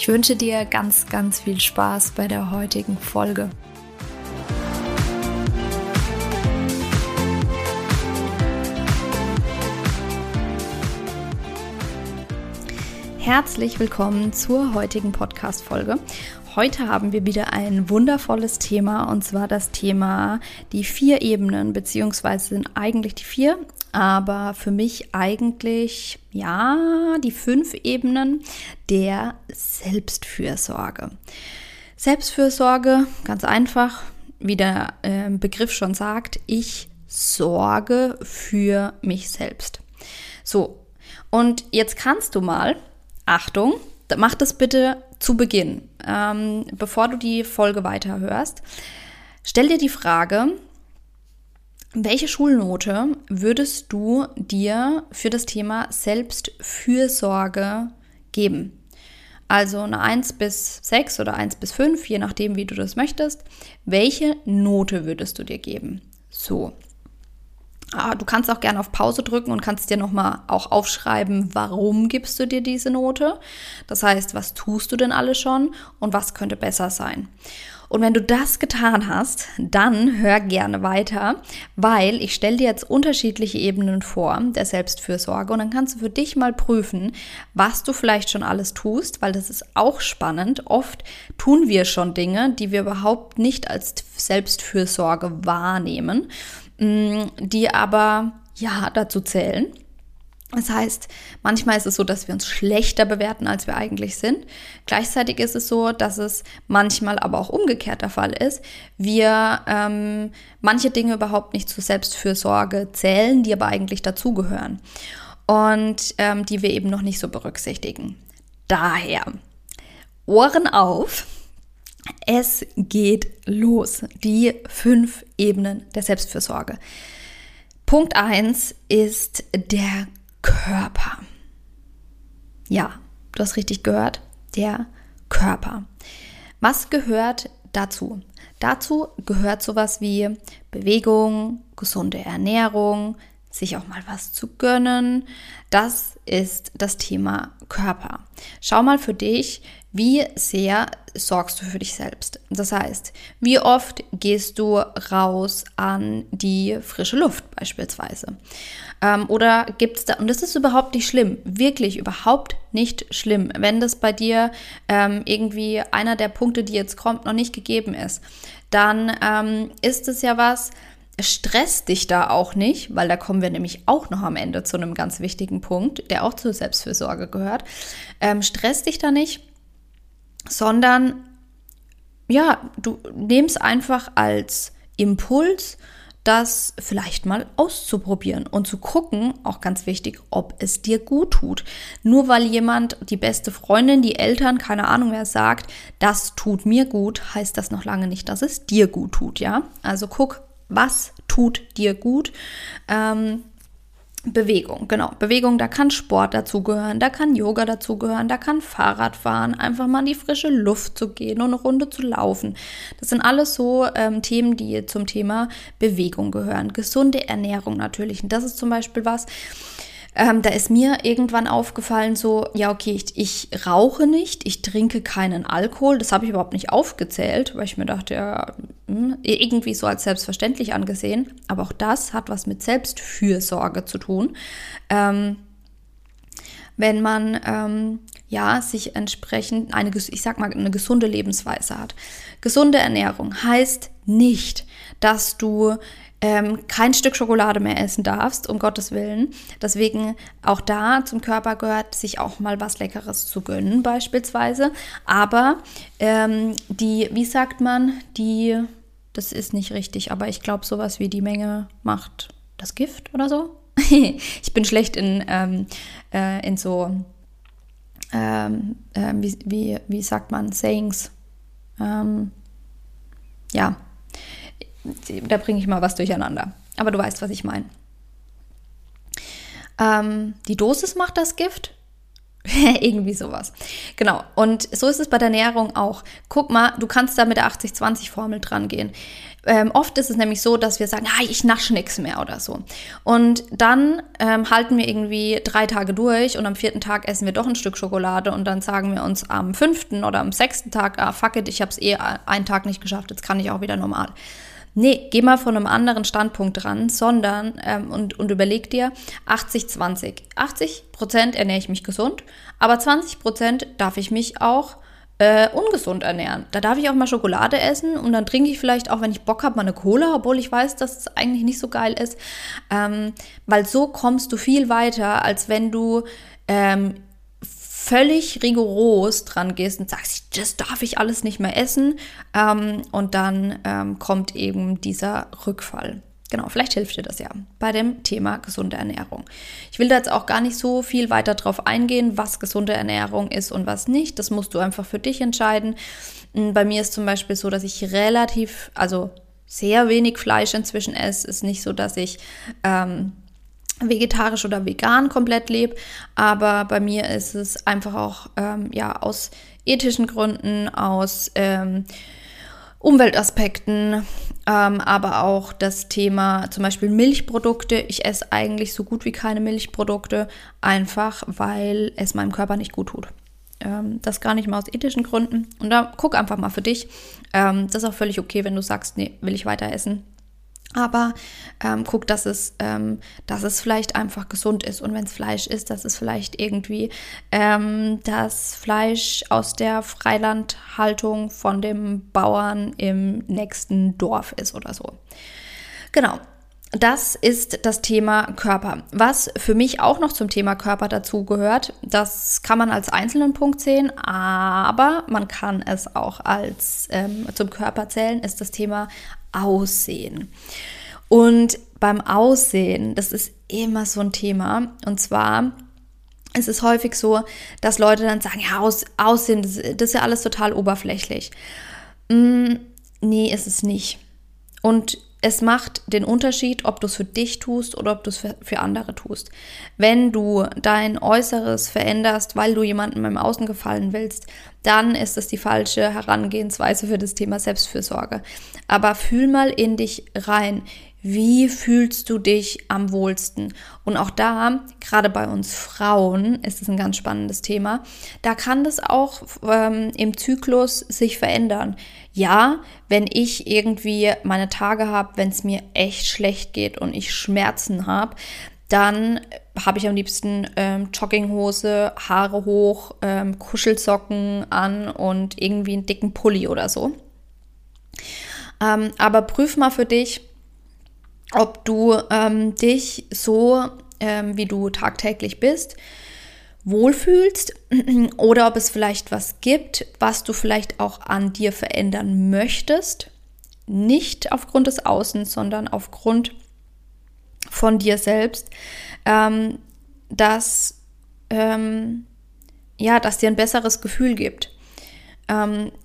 Ich wünsche dir ganz, ganz viel Spaß bei der heutigen Folge. Herzlich willkommen zur heutigen Podcast-Folge. Heute haben wir wieder ein wundervolles Thema und zwar das Thema die vier Ebenen, beziehungsweise sind eigentlich die vier, aber für mich eigentlich, ja, die fünf Ebenen der Selbstfürsorge. Selbstfürsorge, ganz einfach, wie der äh, Begriff schon sagt, ich sorge für mich selbst. So, und jetzt kannst du mal, Achtung, mach das bitte zu Beginn, ähm, bevor du die Folge weiterhörst. Stell dir die Frage, welche Schulnote würdest du dir für das Thema Selbstfürsorge geben? Also eine 1 bis 6 oder 1 bis 5, je nachdem, wie du das möchtest. Welche Note würdest du dir geben? So. Ah, du kannst auch gerne auf Pause drücken und kannst dir nochmal auch aufschreiben, warum gibst du dir diese Note. Das heißt, was tust du denn alles schon und was könnte besser sein. Und wenn du das getan hast, dann hör gerne weiter, weil ich stelle dir jetzt unterschiedliche Ebenen vor der Selbstfürsorge und dann kannst du für dich mal prüfen, was du vielleicht schon alles tust, weil das ist auch spannend. Oft tun wir schon Dinge, die wir überhaupt nicht als Selbstfürsorge wahrnehmen, mm, die aber ja dazu zählen. Das heißt, manchmal ist es so, dass wir uns schlechter bewerten, als wir eigentlich sind. Gleichzeitig ist es so, dass es manchmal aber auch umgekehrt der Fall ist. Wir ähm, manche Dinge überhaupt nicht zur Selbstfürsorge zählen, die aber eigentlich dazugehören und ähm, die wir eben noch nicht so berücksichtigen. Daher, Ohren auf, es geht los. Die fünf Ebenen der Selbstfürsorge. Punkt 1 ist der Körper. Ja, du hast richtig gehört, der Körper. Was gehört dazu? Dazu gehört sowas wie Bewegung, gesunde Ernährung, sich auch mal was zu gönnen. Das ist das Thema Körper. Schau mal für dich, wie sehr sorgst du für dich selbst? Das heißt, wie oft gehst du raus an die frische Luft beispielsweise? Ähm, oder gibt es da, und das ist überhaupt nicht schlimm, wirklich überhaupt nicht schlimm, wenn das bei dir ähm, irgendwie einer der Punkte, die jetzt kommt, noch nicht gegeben ist, dann ähm, ist es ja was, Stress dich da auch nicht, weil da kommen wir nämlich auch noch am Ende zu einem ganz wichtigen Punkt, der auch zur Selbstfürsorge gehört. Ähm, stress dich da nicht, sondern ja, du nimmst einfach als Impuls, das vielleicht mal auszuprobieren und zu gucken, auch ganz wichtig, ob es dir gut tut. Nur weil jemand, die beste Freundin, die Eltern, keine Ahnung wer sagt, das tut mir gut, heißt das noch lange nicht, dass es dir gut tut, ja? Also guck, was tut dir gut. Ähm, Bewegung, genau. Bewegung, da kann Sport dazugehören, da kann Yoga dazugehören, da kann Fahrradfahren, einfach mal in die frische Luft zu gehen und eine Runde zu laufen. Das sind alles so ähm, Themen, die zum Thema Bewegung gehören. Gesunde Ernährung natürlich. Und das ist zum Beispiel was, ähm, da ist mir irgendwann aufgefallen, so, ja, okay, ich, ich rauche nicht, ich trinke keinen Alkohol. Das habe ich überhaupt nicht aufgezählt, weil ich mir dachte, ja, hm, irgendwie so als selbstverständlich angesehen. Aber auch das hat was mit Selbstfürsorge zu tun. Ähm, wenn man ähm, ja sich entsprechend eine, ich sag mal, eine gesunde Lebensweise hat. Gesunde Ernährung heißt nicht, dass du ähm, kein Stück Schokolade mehr essen darfst, um Gottes Willen. Deswegen auch da zum Körper gehört, sich auch mal was Leckeres zu gönnen, beispielsweise. Aber ähm, die, wie sagt man, die, das ist nicht richtig, aber ich glaube, sowas wie die Menge macht das Gift oder so. ich bin schlecht in, ähm, äh, in so, ähm, äh, wie, wie, wie sagt man, Sayings. Ähm, ja, da bringe ich mal was durcheinander. Aber du weißt, was ich meine. Ähm, die Dosis macht das Gift. Irgendwie sowas. Genau. Und so ist es bei der Ernährung auch. Guck mal, du kannst da mit der 80-20-Formel dran gehen. Ähm, oft ist es nämlich so, dass wir sagen, ah, ich nasche nichts mehr oder so. Und dann ähm, halten wir irgendwie drei Tage durch und am vierten Tag essen wir doch ein Stück Schokolade und dann sagen wir uns am fünften oder am sechsten Tag, ah, fuck it, ich habe es eh einen Tag nicht geschafft, jetzt kann ich auch wieder normal. Nee, geh mal von einem anderen Standpunkt dran, sondern ähm, und, und überleg dir 80-20. 80 Prozent ernähre ich mich gesund, aber 20 Prozent darf ich mich auch äh, ungesund ernähren. Da darf ich auch mal Schokolade essen und dann trinke ich vielleicht auch, wenn ich Bock habe, mal eine Cola, obwohl ich weiß, dass es eigentlich nicht so geil ist. Ähm, weil so kommst du viel weiter, als wenn du ähm, völlig rigoros dran gehst und sagst, das darf ich alles nicht mehr essen. Ähm, und dann ähm, kommt eben dieser Rückfall. Genau, vielleicht hilft dir das ja bei dem Thema gesunde Ernährung. Ich will da jetzt auch gar nicht so viel weiter drauf eingehen, was gesunde Ernährung ist und was nicht. Das musst du einfach für dich entscheiden. Hm, bei mir ist zum Beispiel so, dass ich relativ, also sehr wenig Fleisch inzwischen esse. Ist nicht so, dass ich ähm, vegetarisch oder vegan komplett lebe, aber bei mir ist es einfach auch ähm, ja aus ethischen Gründen, aus ähm, Umweltaspekten, ähm, aber auch das Thema zum Beispiel Milchprodukte. Ich esse eigentlich so gut wie keine Milchprodukte, einfach weil es meinem Körper nicht gut tut. Ähm, das gar nicht mal aus ethischen Gründen. Und da guck einfach mal für dich. Ähm, das ist auch völlig okay, wenn du sagst, nee, will ich weiter essen. Aber ähm, guck, dass es, ähm, dass es vielleicht einfach gesund ist. Und wenn es Fleisch ist, dass es vielleicht irgendwie ähm, das Fleisch aus der Freilandhaltung von dem Bauern im nächsten Dorf ist oder so. Genau. Das ist das Thema Körper. Was für mich auch noch zum Thema Körper dazu gehört, das kann man als einzelnen Punkt sehen, aber man kann es auch als ähm, zum Körper zählen, ist das Thema Aussehen. Und beim Aussehen, das ist immer so ein Thema. Und zwar ist es häufig so, dass Leute dann sagen, ja, aus, Aussehen, das, das ist ja alles total oberflächlich. Mm, nee, ist es nicht. Und es macht den Unterschied, ob du es für dich tust oder ob du es für, für, andere tust. Wenn du dein Äußeres veränderst, weil du jemandem im Außen gefallen willst, dann ist es die falsche Herangehensweise für das Thema Selbstfürsorge. Aber fühl mal in dich rein. Wie fühlst du dich am wohlsten? Und auch da, gerade bei uns Frauen, ist es ein ganz spannendes Thema. Da kann das auch ähm, im Zyklus sich verändern. Ja, wenn ich irgendwie meine Tage habe, wenn es mir echt schlecht geht und ich Schmerzen habe, dann habe ich am liebsten ähm, Jogginghose, Haare hoch, ähm, Kuschelsocken an und irgendwie einen dicken Pulli oder so. Ähm, aber prüf mal für dich, ob du ähm, dich so, ähm, wie du tagtäglich bist, wohlfühlst oder ob es vielleicht was gibt, was du vielleicht auch an dir verändern möchtest. Nicht aufgrund des Außens, sondern aufgrund von dir selbst, ähm, dass, ähm, ja, dass dir ein besseres Gefühl gibt.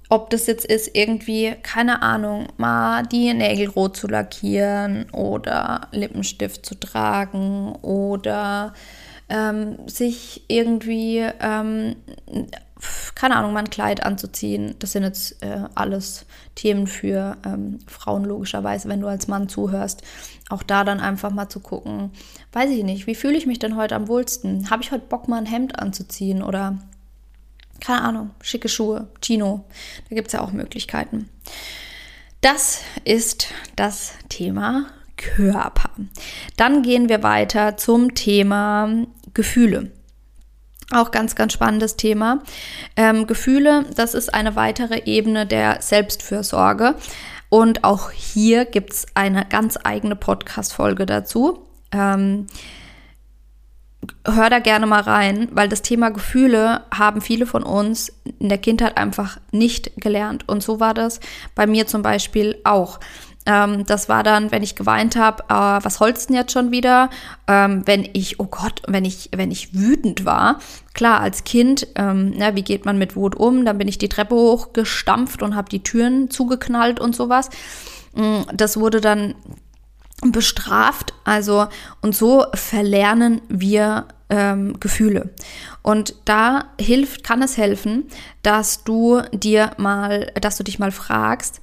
Ob das jetzt ist, irgendwie, keine Ahnung, mal die Nägel rot zu lackieren oder Lippenstift zu tragen oder ähm, sich irgendwie, ähm, keine Ahnung, mal ein Kleid anzuziehen. Das sind jetzt äh, alles Themen für ähm, Frauen logischerweise, wenn du als Mann zuhörst. Auch da dann einfach mal zu gucken, weiß ich nicht, wie fühle ich mich denn heute am wohlsten? Habe ich heute Bock, mal ein Hemd anzuziehen oder keine Ahnung, schicke Schuhe, Chino. Da gibt es ja auch Möglichkeiten. Das ist das Thema Körper. Dann gehen wir weiter zum Thema Gefühle. Auch ganz, ganz spannendes Thema. Ähm, Gefühle, das ist eine weitere Ebene der Selbstfürsorge. Und auch hier gibt es eine ganz eigene Podcast-Folge dazu. Ähm, hör da gerne mal rein, weil das Thema Gefühle haben viele von uns in der Kindheit einfach nicht gelernt. Und so war das bei mir zum Beispiel auch. Ähm, das war dann, wenn ich geweint habe, äh, was holst denn jetzt schon wieder? Ähm, wenn ich, oh Gott, wenn ich, wenn ich wütend war, klar, als Kind, ähm, na, wie geht man mit Wut um? Dann bin ich die Treppe hochgestampft und habe die Türen zugeknallt und sowas. Mm, das wurde dann bestraft. Also, und so verlernen wir ähm, Gefühle. Und da hilft, kann es helfen, dass du dir mal, dass du dich mal fragst,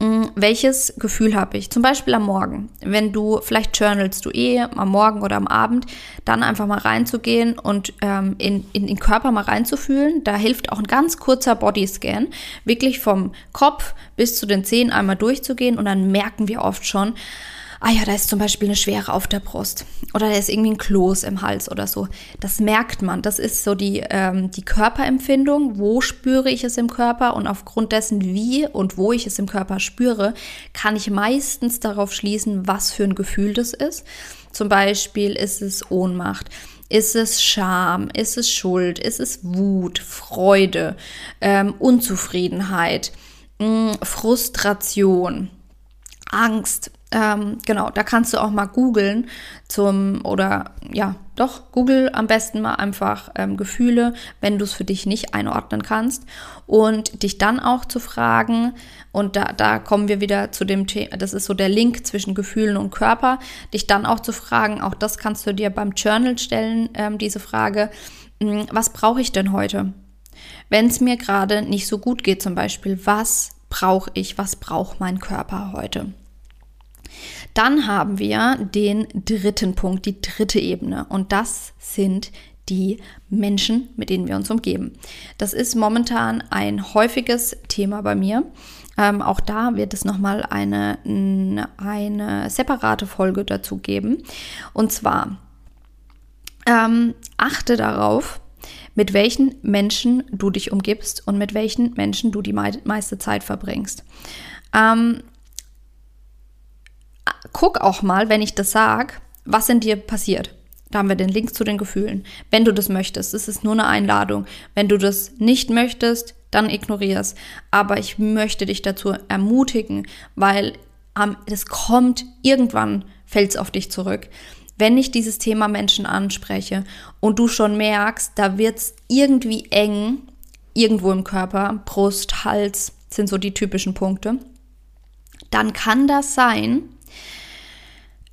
hm, welches Gefühl habe ich? Zum Beispiel am Morgen. Wenn du vielleicht journalst du eh am Morgen oder am Abend, dann einfach mal reinzugehen und ähm, in, in den Körper mal reinzufühlen. Da hilft auch ein ganz kurzer Bodyscan, wirklich vom Kopf bis zu den Zehen einmal durchzugehen und dann merken wir oft schon, ah ja, da ist zum Beispiel eine Schwere auf der Brust oder da ist irgendwie ein Kloß im Hals oder so. Das merkt man. Das ist so die, ähm, die Körperempfindung. Wo spüre ich es im Körper? Und aufgrund dessen, wie und wo ich es im Körper spüre, kann ich meistens darauf schließen, was für ein Gefühl das ist. Zum Beispiel ist es Ohnmacht. Ist es Scham? Ist es Schuld? Ist es Wut, Freude, ähm, Unzufriedenheit, mh, hm, Frustration, Angst? Ähm, genau, da kannst du auch mal googeln zum, oder ja, doch, google am besten mal einfach ähm, Gefühle, wenn du es für dich nicht einordnen kannst. Und dich dann auch zu fragen, und da, da kommen wir wieder zu dem Thema, das ist so der Link zwischen Gefühlen und Körper, dich dann auch zu fragen, auch das kannst du dir beim Journal stellen, ähm, diese Frage, mh, hm, was brauche ich denn heute? Wenn es mir gerade nicht so gut geht zum Beispiel, was brauche ich, was braucht mein Körper heute? Dann haben wir den dritten Punkt, die dritte Ebene. Und das sind die Menschen, mit denen wir uns umgeben. Das ist momentan ein häufiges Thema bei mir. Ähm, auch da wird es nochmal eine, eine separate Folge dazu geben. Und zwar ähm, achte darauf, mit welchen Menschen du dich umgibst und mit welchen Menschen du die meiste Zeit verbringst. Ähm, guck auch mal, wenn ich das sage, was in dir passiert. Da haben wir den Link zu den Gefühlen. Wenn du das möchtest, es ist nur eine Einladung. Wenn du das nicht möchtest, dann ignorier es. Aber ich möchte dich dazu ermutigen, weil es kommt, irgendwann fällt es auf dich zurück. Wenn ich dieses Thema Menschen anspreche und du schon merkst, da wird es irgendwie eng, irgendwo im Körper, Brust, Hals sind so die typischen Punkte, dann kann das sein,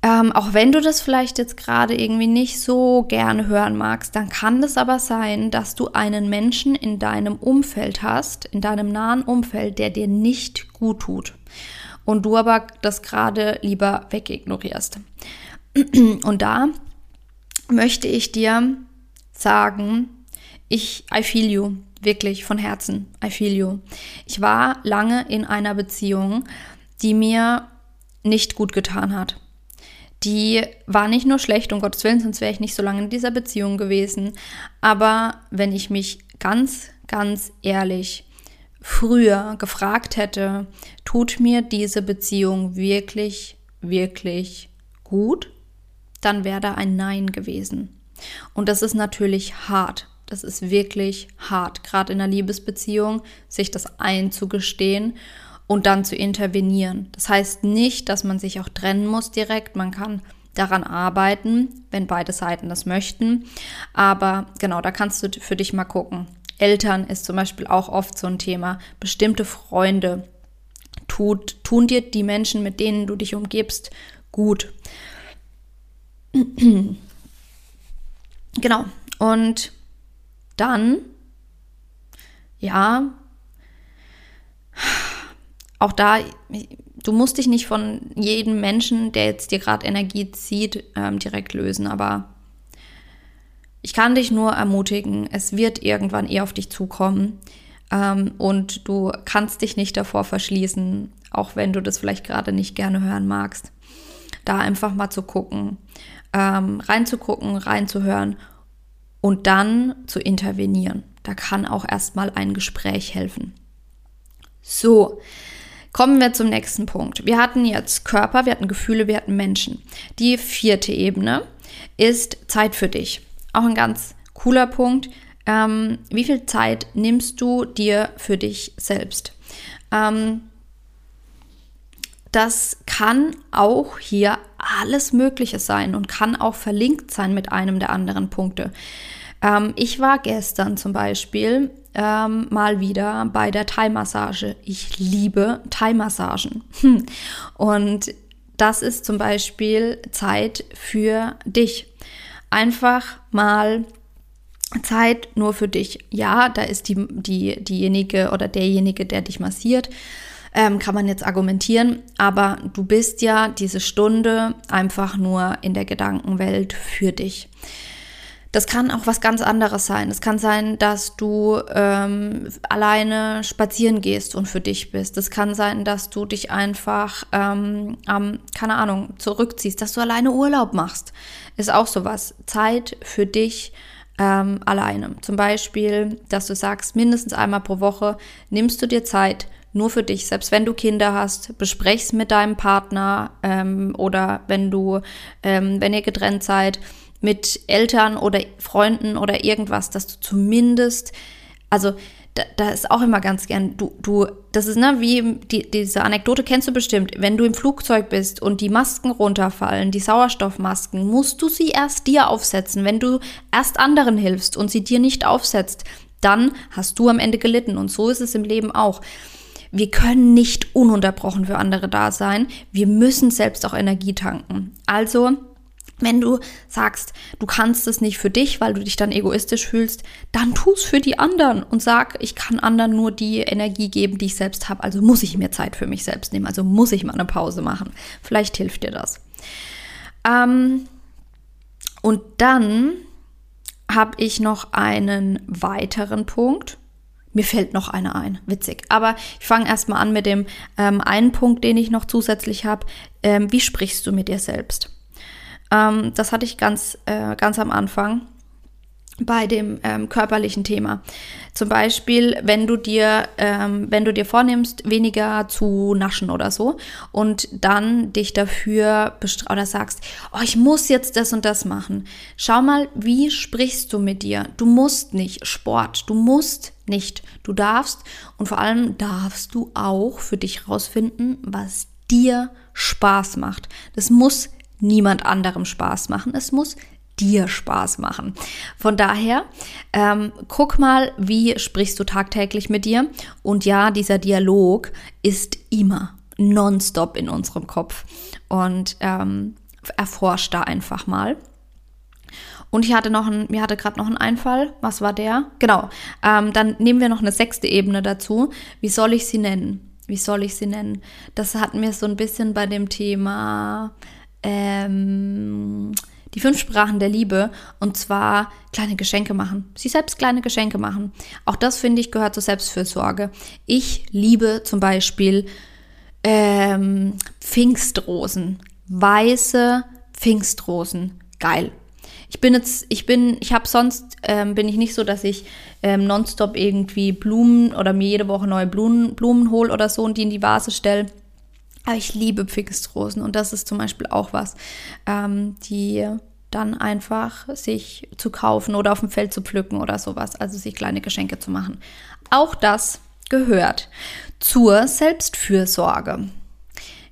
ähm, auch wenn du das vielleicht jetzt gerade irgendwie nicht so gerne hören magst, dann kann es aber sein, dass du einen Menschen in deinem Umfeld hast, in deinem nahen Umfeld, der dir nicht gut tut. Und du aber das gerade lieber wegignorierst. Und da möchte ich dir sagen, ich, I feel you, wirklich von Herzen, I feel you. Ich war lange in einer Beziehung, die mir nicht gut getan hat die war nicht nur schlecht, um Gottes Willen, sonst wäre ich nicht so lange in dieser Beziehung gewesen. Aber wenn ich mich ganz, ganz ehrlich früher gefragt hätte, tut mir diese Beziehung wirklich, wirklich gut, dann wäre da ein Nein gewesen. Und das ist natürlich hart. Das ist wirklich hart, gerade in einer Liebesbeziehung, sich das einzugestehen und dann zu intervenieren. Das heißt nicht, dass man sich auch trennen muss direkt. Man kann daran arbeiten, wenn beide Seiten das möchten. Aber genau, da kannst du für dich mal gucken. Eltern ist zum Beispiel auch oft so ein Thema. Bestimmte Freunde tut, tun dir die Menschen, mit denen du dich umgibst, gut. genau. Und dann, ja, auch da, du musst dich nicht von jedem Menschen, der jetzt dir gerade Energie zieht, ähm, direkt lösen, aber ich kann dich nur ermutigen, es wird irgendwann eher auf dich zukommen ähm, und du kannst dich nicht davor verschließen, auch wenn du das vielleicht gerade nicht gerne hören magst. Da einfach mal zu gucken, ähm, reinzugucken, reinzuhören und dann zu intervenieren. Da kann auch erstmal ein Gespräch helfen. So, Kommen wir zum nächsten Punkt. Wir hatten jetzt Körper, wir hatten Gefühle, wir hatten Menschen. Die vierte Ebene ist Zeit für dich. Auch ein ganz cooler Punkt. Ähm, wie viel Zeit nimmst du dir für dich selbst? Ähm, das kann auch hier alles Mögliche sein und kann auch verlinkt sein mit einem der anderen Punkte. Ähm, ich war gestern zum Beispiel ähm, mal wieder bei der Thai-Massage. Ich liebe Thai-Massagen. Hm. Und das ist zum Beispiel Zeit für dich. Einfach mal Zeit nur für dich. Ja, da ist die, die, diejenige oder derjenige, der dich massiert, ähm, kann man jetzt argumentieren, aber du bist ja diese Stunde einfach nur in der Gedankenwelt für dich. Das kann auch was ganz anderes sein. Es kann sein, dass du ähm, alleine spazieren gehst und für dich bist. Es kann sein, dass du dich einfach, ähm, ähm, keine Ahnung, zurückziehst, dass du alleine Urlaub machst. Ist auch sowas. Zeit für dich ähm, alleine. Zum Beispiel, dass du sagst, mindestens einmal pro Woche nimmst du dir Zeit nur für dich, selbst wenn du Kinder hast, besprech's mit deinem Partner ähm, oder wenn du, ähm, wenn ihr getrennt seid, mit Eltern oder Freunden oder irgendwas, dass du zumindest, also da, da ist auch immer ganz gern, du, du, das ist ne, wie die, diese Anekdote kennst du bestimmt, wenn du im Flugzeug bist und die Masken runterfallen, die Sauerstoffmasken, musst du sie erst dir aufsetzen. Wenn du erst anderen hilfst und sie dir nicht aufsetzt, dann hast du am Ende gelitten. Und so ist es im Leben auch. Wir können nicht ununterbrochen für andere da sein. Wir müssen selbst auch Energie tanken. Also, wenn du sagst, du kannst es nicht für dich, weil du dich dann egoistisch fühlst, dann tu es für die anderen und sag, ich kann anderen nur die Energie geben, die ich selbst habe. Also muss ich mir Zeit für mich selbst nehmen. Also muss ich mal eine Pause machen. Vielleicht hilft dir das. Ähm, und dann habe ich noch einen weiteren Punkt. Mir fällt noch einer ein, witzig. Aber ich fange erstmal an mit dem ähm, einen Punkt, den ich noch zusätzlich habe. Ähm, wie sprichst du mit dir selbst? Ähm, das hatte ich ganz, äh, ganz am Anfang bei dem ähm, körperlichen Thema. Zum Beispiel, wenn du dir, ähm, wenn du dir vornimmst, weniger zu naschen oder so und dann dich dafür oder sagst, oh, ich muss jetzt das und das machen. Schau mal, wie sprichst du mit dir? Du musst nicht Sport, du musst nicht, du darfst und vor allem darfst du auch für dich rausfinden, was dir Spaß macht. Das muss niemand anderem Spaß machen. Es muss dir Spaß machen. Von daher, ähm, guck mal, wie sprichst du tagtäglich mit dir? Und ja, dieser Dialog ist immer nonstop in unserem Kopf. Und ähm, erforsch da einfach mal. Und ich hatte noch ein, mir hatte gerade noch einen Einfall. Was war der? Genau. Ähm, dann nehmen wir noch eine sechste Ebene dazu. Wie soll ich sie nennen? Wie soll ich sie nennen? Das hatten wir so ein bisschen bei dem Thema ähm, die fünf Sprachen der Liebe und zwar kleine Geschenke machen. Sie selbst kleine Geschenke machen. Auch das finde ich gehört zur Selbstfürsorge. Ich liebe zum Beispiel ähm, Pfingstrosen, weiße Pfingstrosen. Geil. Ich bin jetzt, ich bin, ich habe sonst, ähm, bin ich nicht so, dass ich ähm, nonstop irgendwie Blumen oder mir jede Woche neue Blumen, Blumen hole oder so und die in die Vase stelle. Aber ich liebe Pfingstrosen und das ist zum Beispiel auch was, ähm, die dann einfach sich zu kaufen oder auf dem Feld zu pflücken oder sowas, also sich kleine Geschenke zu machen. Auch das gehört zur Selbstfürsorge.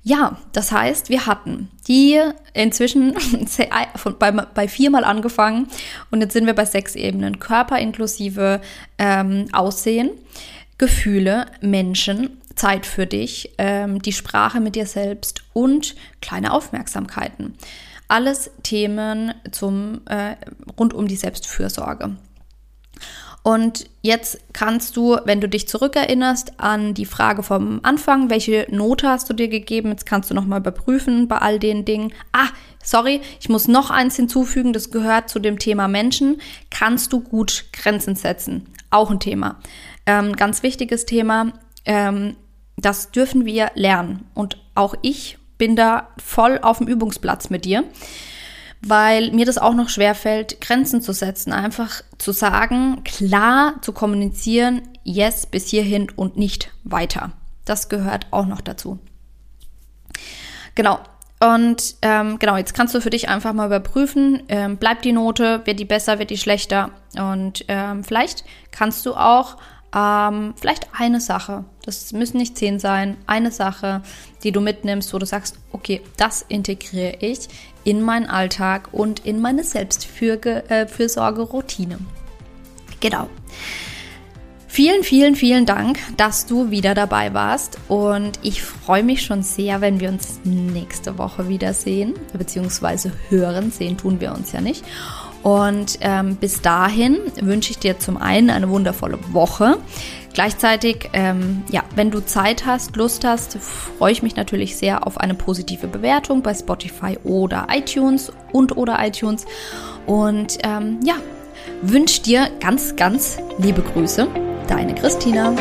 Ja, das heißt, wir hatten die inzwischen bei, bei viermal angefangen und jetzt sind wir bei sechs Ebenen. Körper inklusive ähm, Aussehen, Gefühle, Menschen, Zeit für dich, ähm, die Sprache mit dir selbst und kleine Aufmerksamkeiten. Alles Themen zum, äh, rund um die Selbstfürsorge. Und jetzt kannst du, wenn du dich zurückerinnerst an die Frage vom Anfang, welche Note hast du dir gegeben? Jetzt kannst du nochmal überprüfen bei all den Dingen. Ah, sorry, ich muss noch eins hinzufügen, das gehört zu dem Thema Menschen. Kannst du gut Grenzen setzen? Auch ein Thema. Ähm, ganz wichtiges Thema. Ähm, das dürfen wir lernen. Und auch ich bin da voll auf dem Übungsplatz mit dir, weil mir das auch noch schwerfällt, Grenzen zu setzen. Einfach zu sagen, klar zu kommunizieren, yes, bis hierhin und nicht weiter. Das gehört auch noch dazu. Genau. Und ähm, genau, jetzt kannst du für dich einfach mal überprüfen, ähm, bleibt die Note, wird die besser, wird die schlechter. Und ähm, vielleicht kannst du auch ähm, vielleicht eine Sache. Das müssen nicht zehn sein. Eine Sache, die du mitnimmst, wo du sagst, okay, das integriere ich in meinen Alltag und in meine Selbstfürsorge-Routine. Genau. Vielen, vielen, vielen Dank, dass du wieder dabei warst und ich freue mich schon sehr, wenn wir uns nächste Woche wiedersehen, beziehungsweise hören, sehen tun wir uns ja nicht. Und ähm, bis dahin wünsche ich dir zum einen eine wundervolle Woche. Gleichzeitig, ähm, ja, wenn du Zeit hast, Lust hast, freue ich mich natürlich sehr auf eine positive Bewertung bei Spotify oder iTunes und oder iTunes. Und ähm, ja, wünsche dir ganz, ganz liebe Grüße. Deine Christina.